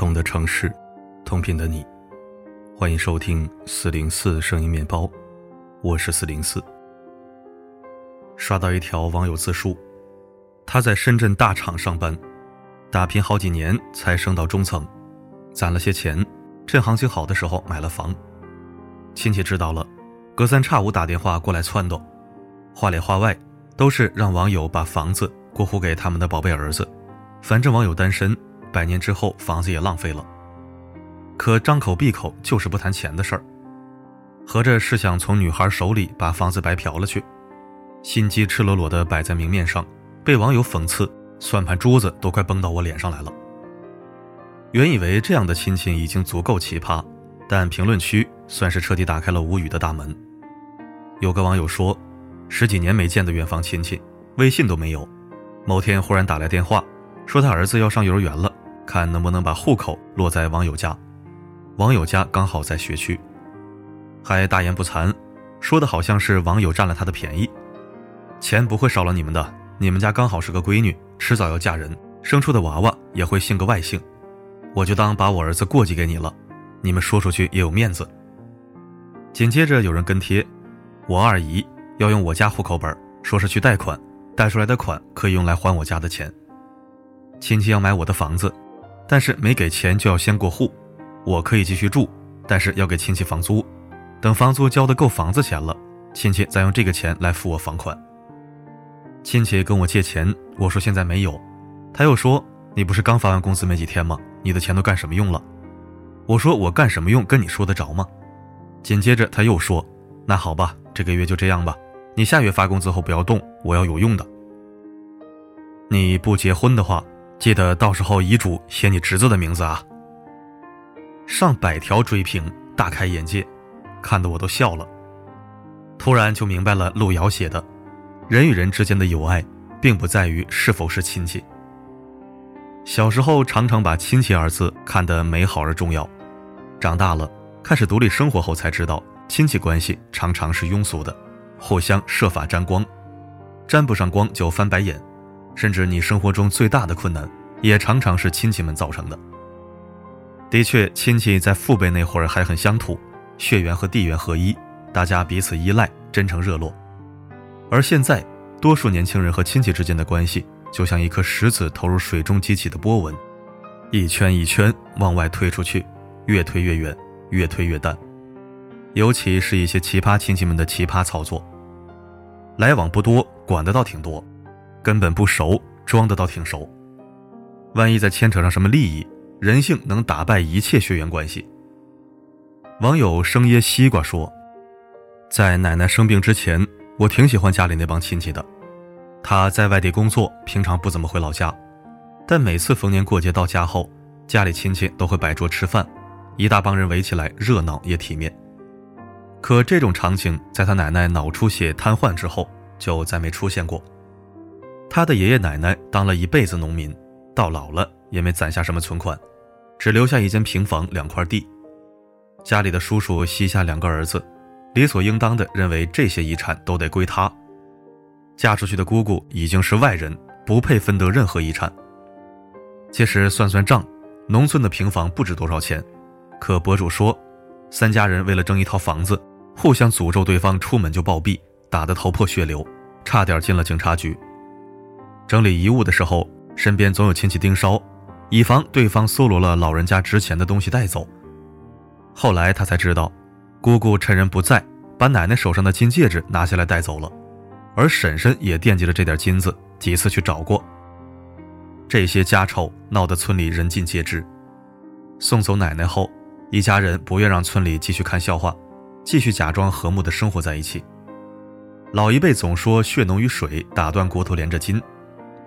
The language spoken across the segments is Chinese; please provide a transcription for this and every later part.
同的城市，同频的你，欢迎收听四零四声音面包，我是四零四。刷到一条网友自述，他在深圳大厂上班，打拼好几年才升到中层，攒了些钱，趁行情好的时候买了房。亲戚知道了，隔三差五打电话过来撺掇，话里话外都是让网友把房子过户给他们的宝贝儿子，反正网友单身。百年之后，房子也浪费了。可张口闭口就是不谈钱的事儿，合着是想从女孩手里把房子白嫖了去。心机赤裸裸的摆在明面上，被网友讽刺，算盘珠子都快崩到我脸上来了。原以为这样的亲戚已经足够奇葩，但评论区算是彻底打开了无语的大门。有个网友说，十几年没见的远房亲戚，微信都没有，某天忽然打来电话，说他儿子要上幼儿园了。看能不能把户口落在网友家，网友家刚好在学区，还大言不惭，说的好像是网友占了他的便宜，钱不会少了你们的，你们家刚好是个闺女，迟早要嫁人，生出的娃娃也会姓个外姓，我就当把我儿子过继给你了，你们说出去也有面子。紧接着有人跟贴，我二姨要用我家户口本，说是去贷款，贷出来的款可以用来还我家的钱，亲戚要买我的房子。但是没给钱就要先过户，我可以继续住，但是要给亲戚房租，等房租交的够房子钱了，亲戚再用这个钱来付我房款。亲戚跟我借钱，我说现在没有，他又说你不是刚发完工资没几天吗？你的钱都干什么用了？我说我干什么用跟你说得着吗？紧接着他又说，那好吧，这个月就这样吧，你下月发工资后不要动，我要有用的。你不结婚的话。记得到时候遗嘱写你侄子的名字啊！上百条追评，大开眼界，看得我都笑了。突然就明白了路遥写的：“人与人之间的友爱，并不在于是否是亲戚。”小时候常常把“亲戚”二字看得美好而重要，长大了开始独立生活后才知道，亲戚关系常常是庸俗的，互相设法沾光，沾不上光就翻白眼。甚至你生活中最大的困难，也常常是亲戚们造成的。的确，亲戚在父辈那会儿还很乡土，血缘和地缘合一，大家彼此依赖，真诚热络。而现在，多数年轻人和亲戚之间的关系，就像一颗石子投入水中激起的波纹，一圈一圈往外推出去，越推越远，越推越淡。尤其是一些奇葩亲戚们的奇葩操作，来往不多，管的倒挺多。根本不熟，装的倒挺熟。万一再牵扯上什么利益，人性能打败一切血缘关系。网友生椰西瓜说，在奶奶生病之前，我挺喜欢家里那帮亲戚的。他在外地工作，平常不怎么回老家，但每次逢年过节到家后，家里亲戚都会摆桌吃饭，一大帮人围起来，热闹也体面。可这种场景，在他奶奶脑出血瘫痪之后，就再没出现过。他的爷爷奶奶当了一辈子农民，到老了也没攒下什么存款，只留下一间平房、两块地。家里的叔叔膝下两个儿子，理所应当的认为这些遗产都得归他。嫁出去的姑姑已经是外人，不配分得任何遗产。其实算算账，农村的平房不值多少钱，可博主说，三家人为了争一套房子，互相诅咒对方出门就暴毙，打得头破血流，差点进了警察局。整理遗物的时候，身边总有亲戚盯梢，以防对方搜罗了老人家值钱的东西带走。后来他才知道，姑姑趁人不在，把奶奶手上的金戒指拿下来带走了，而婶婶也惦记着这点金子，几次去找过。这些家丑闹得村里人尽皆知。送走奶奶后，一家人不愿让村里继续看笑话，继续假装和睦的生活在一起。老一辈总说血浓于水，打断骨头连着筋。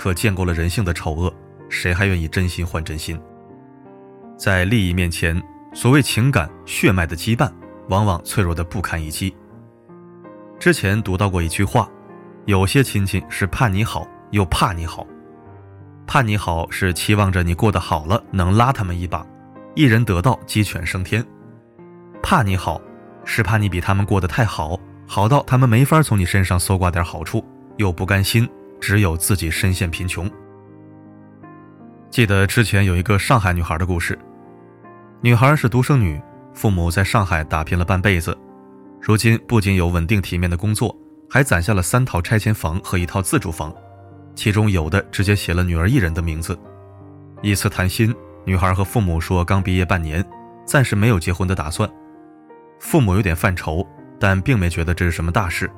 可见过了人性的丑恶，谁还愿意真心换真心？在利益面前，所谓情感血脉的羁绊，往往脆弱的不堪一击。之前读到过一句话：有些亲戚是盼你好，又怕你好。盼你好是期望着你过得好了，能拉他们一把，一人得道鸡犬升天；怕你好，是怕你比他们过得太好，好到他们没法从你身上搜刮点好处，又不甘心。只有自己深陷贫穷。记得之前有一个上海女孩的故事，女孩是独生女，父母在上海打拼了半辈子，如今不仅有稳定体面的工作，还攒下了三套拆迁房和一套自住房，其中有的直接写了女儿一人的名字。一次谈心，女孩和父母说刚毕业半年，暂时没有结婚的打算。父母有点犯愁，但并没觉得这是什么大事，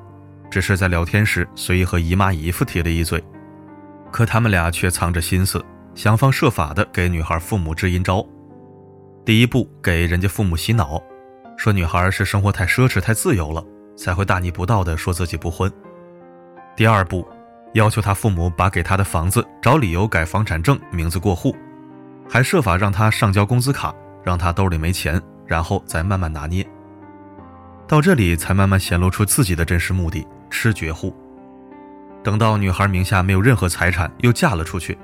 只是在聊天时随意和姨妈姨夫提了一嘴。可他们俩却藏着心思，想方设法的给女孩父母支阴招。第一步，给人家父母洗脑，说女孩是生活太奢侈、太自由了，才会大逆不道的说自己不婚。第二步，要求他父母把给他的房子找理由改房产证，名字过户，还设法让他上交工资卡，让他兜里没钱，然后再慢慢拿捏。到这里才慢慢显露出自己的真实目的：吃绝户。等到女孩名下没有任何财产，又嫁了出去，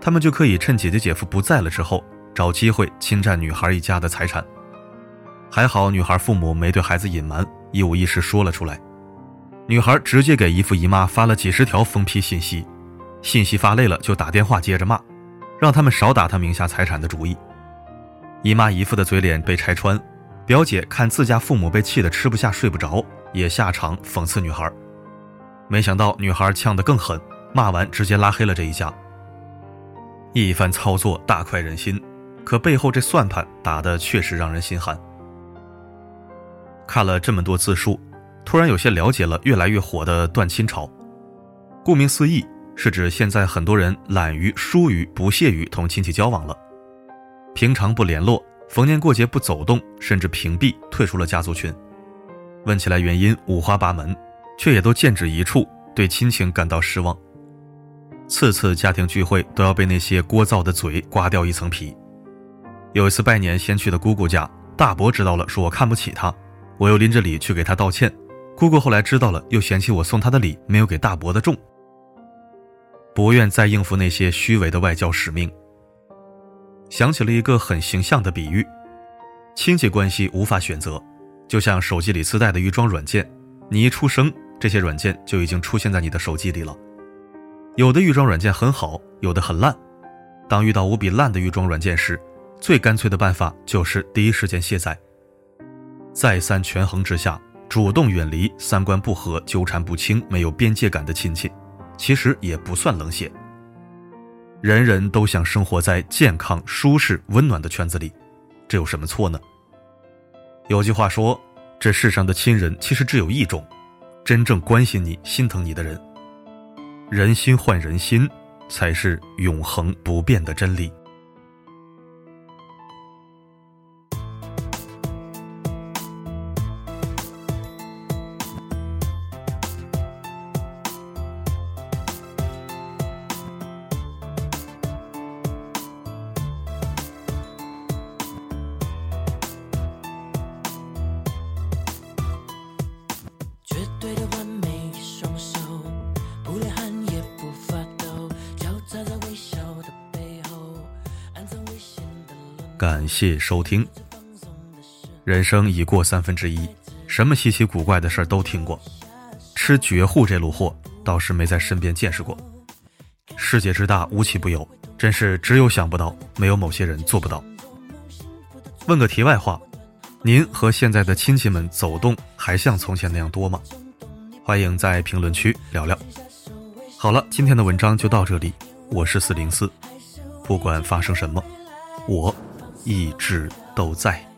他们就可以趁姐姐姐夫不在了之后，找机会侵占女孩一家的财产。还好女孩父母没对孩子隐瞒，一五一十说了出来。女孩直接给姨父姨妈发了几十条封批信息，信息发累了就打电话接着骂，让他们少打她名下财产的主意。姨妈姨父的嘴脸被拆穿，表姐看自家父母被气得吃不下睡不着，也下场讽刺女孩。没想到女孩呛得更狠，骂完直接拉黑了这一家。一番操作大快人心，可背后这算盘打的确实让人心寒。看了这么多自述，突然有些了解了越来越火的断亲潮。顾名思义，是指现在很多人懒于、疏于、不屑于同亲戚交往了，平常不联络，逢年过节不走动，甚至屏蔽、退出了家族群。问起来原因五花八门。却也都剑指一处，对亲情感到失望。次次家庭聚会都要被那些聒噪的嘴刮掉一层皮。有一次拜年先去的姑姑家，大伯知道了，说我看不起他，我又拎着礼去给他道歉。姑姑后来知道了，又嫌弃我送他的礼没有给大伯的重，不愿再应付那些虚伪的外交使命。想起了一个很形象的比喻：亲戚关系无法选择，就像手机里自带的预装软件，你一出生。这些软件就已经出现在你的手机里了，有的预装软件很好，有的很烂。当遇到无比烂的预装软件时，最干脆的办法就是第一时间卸载。再三权衡之下，主动远离三观不合、纠缠不清、没有边界感的亲戚，其实也不算冷血。人人都想生活在健康、舒适、温暖的圈子里，这有什么错呢？有句话说，这世上的亲人其实只有一种。真正关心你、心疼你的人，人心换人心，才是永恒不变的真理。感谢收听。人生已过三分之一，什么稀奇古怪的事儿都听过，吃绝户这路货倒是没在身边见识过。世界之大，无奇不有，真是只有想不到，没有某些人做不到。问个题外话，您和现在的亲戚们走动还像从前那样多吗？欢迎在评论区聊聊。好了，今天的文章就到这里，我是四零四，不管发生什么，我。一直都在。